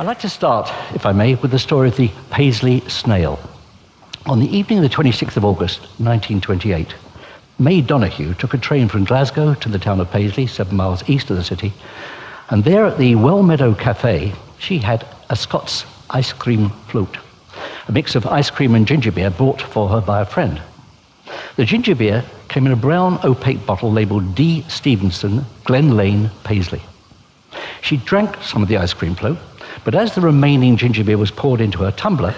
I'd like to start, if I may, with the story of the Paisley snail. On the evening of the 26th of August, 1928, May Donoghue took a train from Glasgow to the town of Paisley, seven miles east of the city, and there at the Well Meadow Cafe, she had a Scots ice cream float, a mix of ice cream and ginger beer bought for her by a friend. The ginger beer came in a brown opaque bottle labeled D. Stevenson, Glen Lane, Paisley. She drank some of the ice cream float, but as the remaining ginger beer was poured into her tumbler,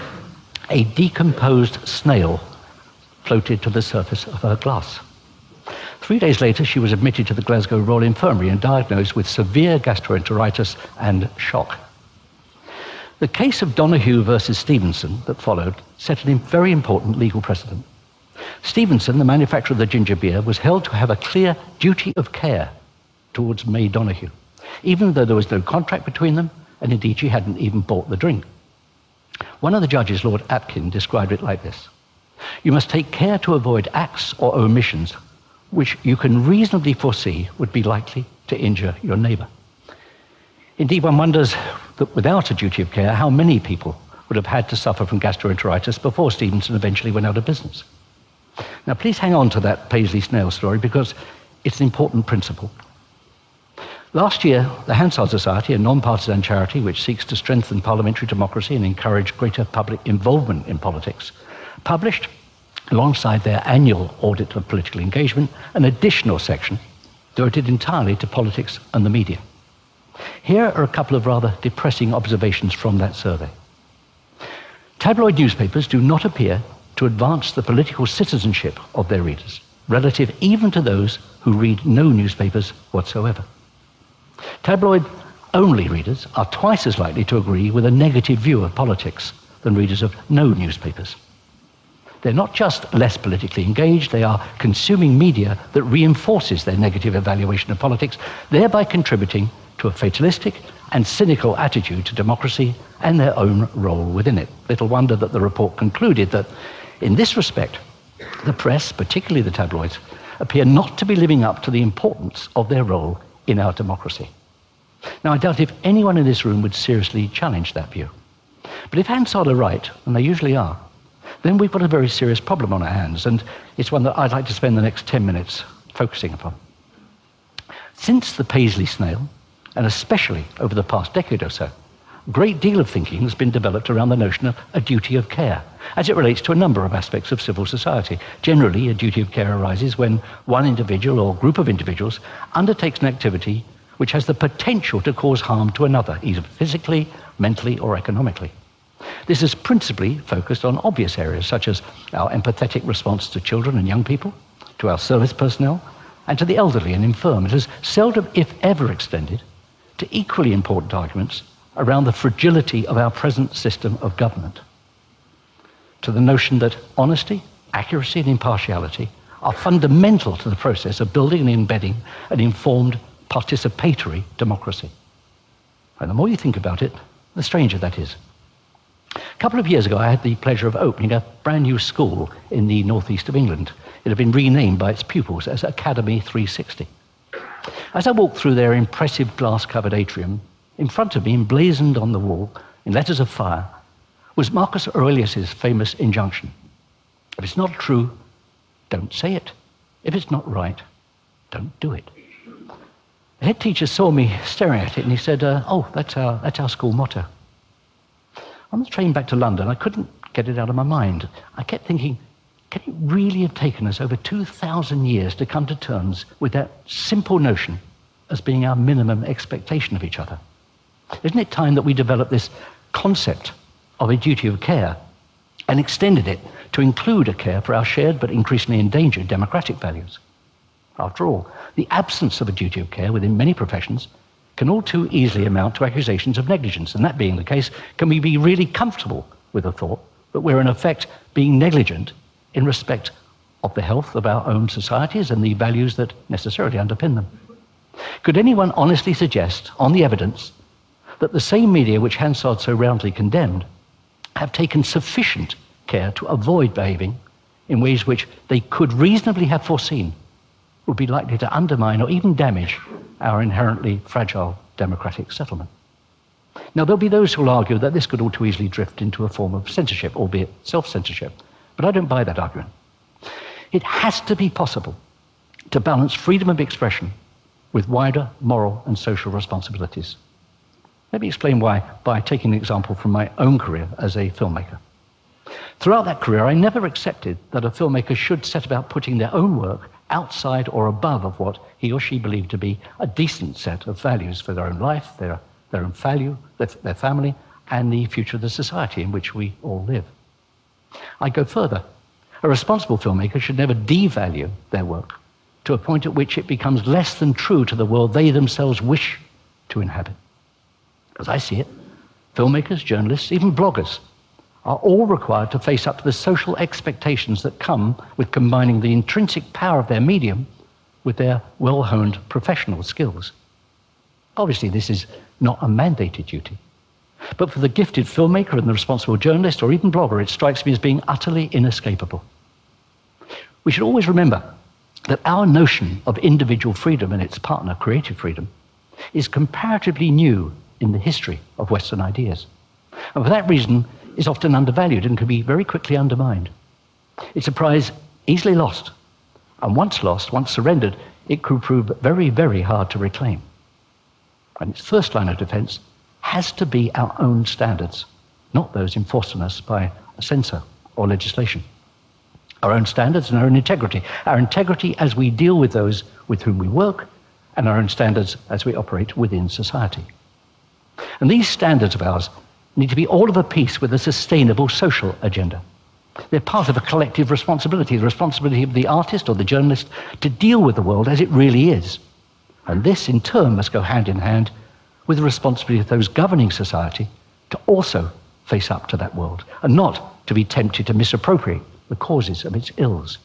a decomposed snail floated to the surface of her glass. Three days later, she was admitted to the Glasgow Royal Infirmary and diagnosed with severe gastroenteritis and shock. The case of Donoghue versus Stevenson that followed set a very important legal precedent. Stevenson, the manufacturer of the ginger beer, was held to have a clear duty of care towards May Donoghue, even though there was no contract between them, and indeed she hadn't even bought the drink. One of the judges, Lord Atkin, described it like this You must take care to avoid acts or omissions which you can reasonably foresee would be likely to injure your neighbour. Indeed, one wonders that without a duty of care, how many people would have had to suffer from gastroenteritis before Stevenson eventually went out of business. Now, please hang on to that Paisley snail story because it's an important principle. Last year, the Hansard Society, a non-partisan charity which seeks to strengthen parliamentary democracy and encourage greater public involvement in politics, published, alongside their annual audit of political engagement, an additional section devoted entirely to politics and the media. Here are a couple of rather depressing observations from that survey. Tabloid newspapers do not appear to advance the political citizenship of their readers, relative even to those who read no newspapers whatsoever. Tabloid only readers are twice as likely to agree with a negative view of politics than readers of no newspapers. They're not just less politically engaged, they are consuming media that reinforces their negative evaluation of politics, thereby contributing to a fatalistic and cynical attitude to democracy and their own role within it. Little wonder that the report concluded that in this respect, the press, particularly the tabloids, appear not to be living up to the importance of their role in our democracy. Now, I doubt if anyone in this room would seriously challenge that view. But if Hansard are right, and they usually are, then we've got a very serious problem on our hands, and it's one that I'd like to spend the next 10 minutes focusing upon. Since the Paisley snail, and especially over the past decade or so, great deal of thinking has been developed around the notion of a duty of care, as it relates to a number of aspects of civil society. Generally, a duty of care arises when one individual or group of individuals undertakes an activity which has the potential to cause harm to another, either physically, mentally, or economically. This is principally focused on obvious areas such as our empathetic response to children and young people, to our service personnel, and to the elderly and infirm. It has seldom, if ever, extended to equally important arguments around the fragility of our present system of government, to the notion that honesty, accuracy, and impartiality are fundamental to the process of building and embedding an informed, participatory democracy. And the more you think about it, the stranger that is. A couple of years ago, I had the pleasure of opening a brand new school in the northeast of England. It had been renamed by its pupils as Academy 360. As I walked through their impressive glass covered atrium, in front of me, emblazoned on the wall in letters of fire, was Marcus Aurelius' famous injunction If it's not true, don't say it. If it's not right, don't do it. The head teacher saw me staring at it and he said, uh, Oh, that's our, that's our school motto. On the train back to London, I couldn't get it out of my mind. I kept thinking, can it really have taken us over 2,000 years to come to terms with that simple notion as being our minimum expectation of each other? Isn't it time that we develop this concept of a duty of care and extended it to include a care for our shared but increasingly endangered democratic values? After all, the absence of a duty of care within many professions can all too easily amount to accusations of negligence. And that being the case, can we be really comfortable with the thought that we're in effect being negligent in respect of the health of our own societies and the values that necessarily underpin them? Could anyone honestly suggest, on the evidence, that the same media which Hansard so roundly condemned have taken sufficient care to avoid behaving in ways which they could reasonably have foreseen would be likely to undermine or even damage our inherently fragile democratic settlement. Now, there'll be those who'll argue that this could all too easily drift into a form of censorship, albeit self censorship. But I don't buy that argument. It has to be possible to balance freedom of expression with wider moral and social responsibilities. Let me explain why by taking an example from my own career as a filmmaker. Throughout that career, I never accepted that a filmmaker should set about putting their own work outside or above of what he or she believed to be a decent set of values for their own life, their, their own value, their, their family, and the future of the society in which we all live. I go further. A responsible filmmaker should never devalue their work to a point at which it becomes less than true to the world they themselves wish to inhabit. As I see it, filmmakers, journalists, even bloggers are all required to face up to the social expectations that come with combining the intrinsic power of their medium with their well honed professional skills. Obviously, this is not a mandated duty. But for the gifted filmmaker and the responsible journalist or even blogger, it strikes me as being utterly inescapable. We should always remember that our notion of individual freedom and its partner, creative freedom, is comparatively new in the history of Western ideas. And for that reason, is often undervalued and can be very quickly undermined. It's a prize easily lost, and once lost, once surrendered, it could prove very, very hard to reclaim. And its first line of defense has to be our own standards, not those enforced on us by a censor or legislation. Our own standards and our own integrity. Our integrity as we deal with those with whom we work, and our own standards as we operate within society. And these standards of ours need to be all of a piece with a sustainable social agenda. They're part of a collective responsibility, the responsibility of the artist or the journalist to deal with the world as it really is. And this, in turn, must go hand in hand with the responsibility of those governing society to also face up to that world and not to be tempted to misappropriate the causes of its ills.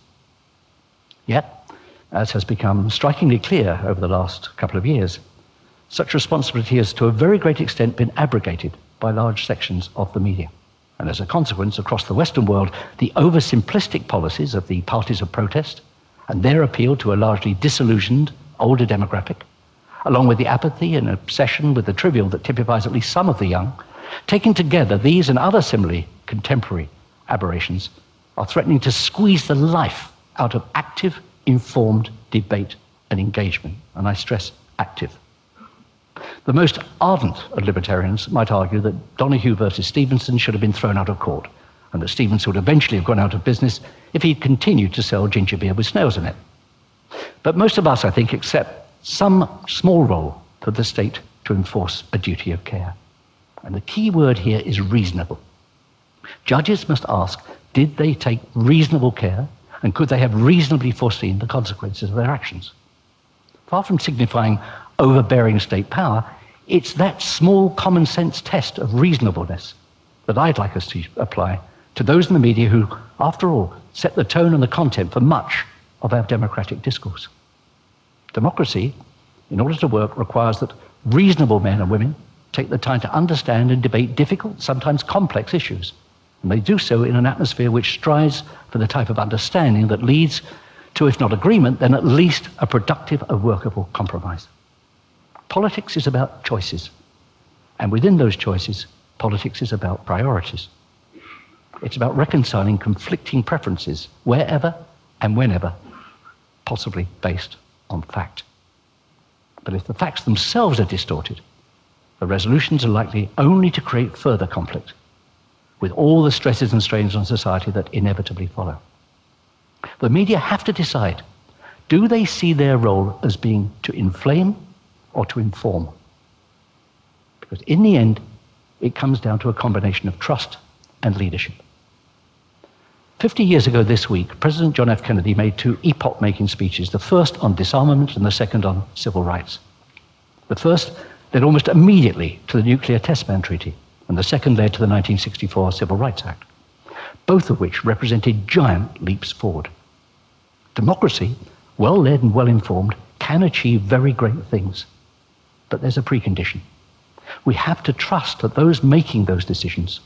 Yet, as has become strikingly clear over the last couple of years, such responsibility has to a very great extent been abrogated by large sections of the media. And as a consequence, across the Western world, the oversimplistic policies of the parties of protest and their appeal to a largely disillusioned older demographic, along with the apathy and obsession with the trivial that typifies at least some of the young, taken together, these and other similarly contemporary aberrations are threatening to squeeze the life out of active, informed debate and engagement. And I stress active. The most ardent of libertarians might argue that Donoghue versus Stevenson should have been thrown out of court, and that Stevenson would eventually have gone out of business if he'd continued to sell ginger beer with snails in it. But most of us, I think, accept some small role for the state to enforce a duty of care. And the key word here is reasonable. Judges must ask did they take reasonable care and could they have reasonably foreseen the consequences of their actions? Far from signifying overbearing state power, it's that small common sense test of reasonableness that I'd like us to apply to those in the media who, after all, set the tone and the content for much of our democratic discourse. Democracy, in order to work, requires that reasonable men and women take the time to understand and debate difficult, sometimes complex issues. And they do so in an atmosphere which strives for the type of understanding that leads to, if not agreement, then at least a productive and workable compromise. Politics is about choices. And within those choices, politics is about priorities. It's about reconciling conflicting preferences wherever and whenever, possibly based on fact. But if the facts themselves are distorted, the resolutions are likely only to create further conflict, with all the stresses and strains on society that inevitably follow. The media have to decide do they see their role as being to inflame or to inform. Because in the end, it comes down to a combination of trust and leadership. 50 years ago this week, President John F. Kennedy made two epoch making speeches the first on disarmament and the second on civil rights. The first led almost immediately to the Nuclear Test Ban Treaty, and the second led to the 1964 Civil Rights Act, both of which represented giant leaps forward. Democracy, well led and well informed, can achieve very great things but there's a precondition. We have to trust that those making those decisions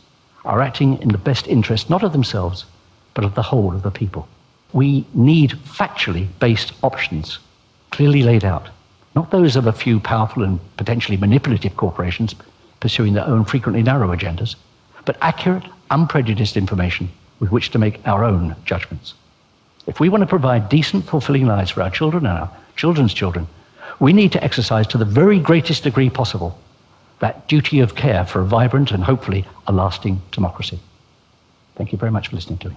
are acting in the best interest not of themselves, but of the whole of the people. We need factually based options clearly laid out, not those of a few powerful and potentially manipulative corporations, pursuing their own frequently narrow agendas, but accurate, unprejudiced information with which to make our own judgments. If we want to provide decent, fulfilling lives for our children and our children's children, we need to exercise to the very greatest degree possible that duty of care for a vibrant and hopefully a lasting democracy. Thank you very much for listening to me.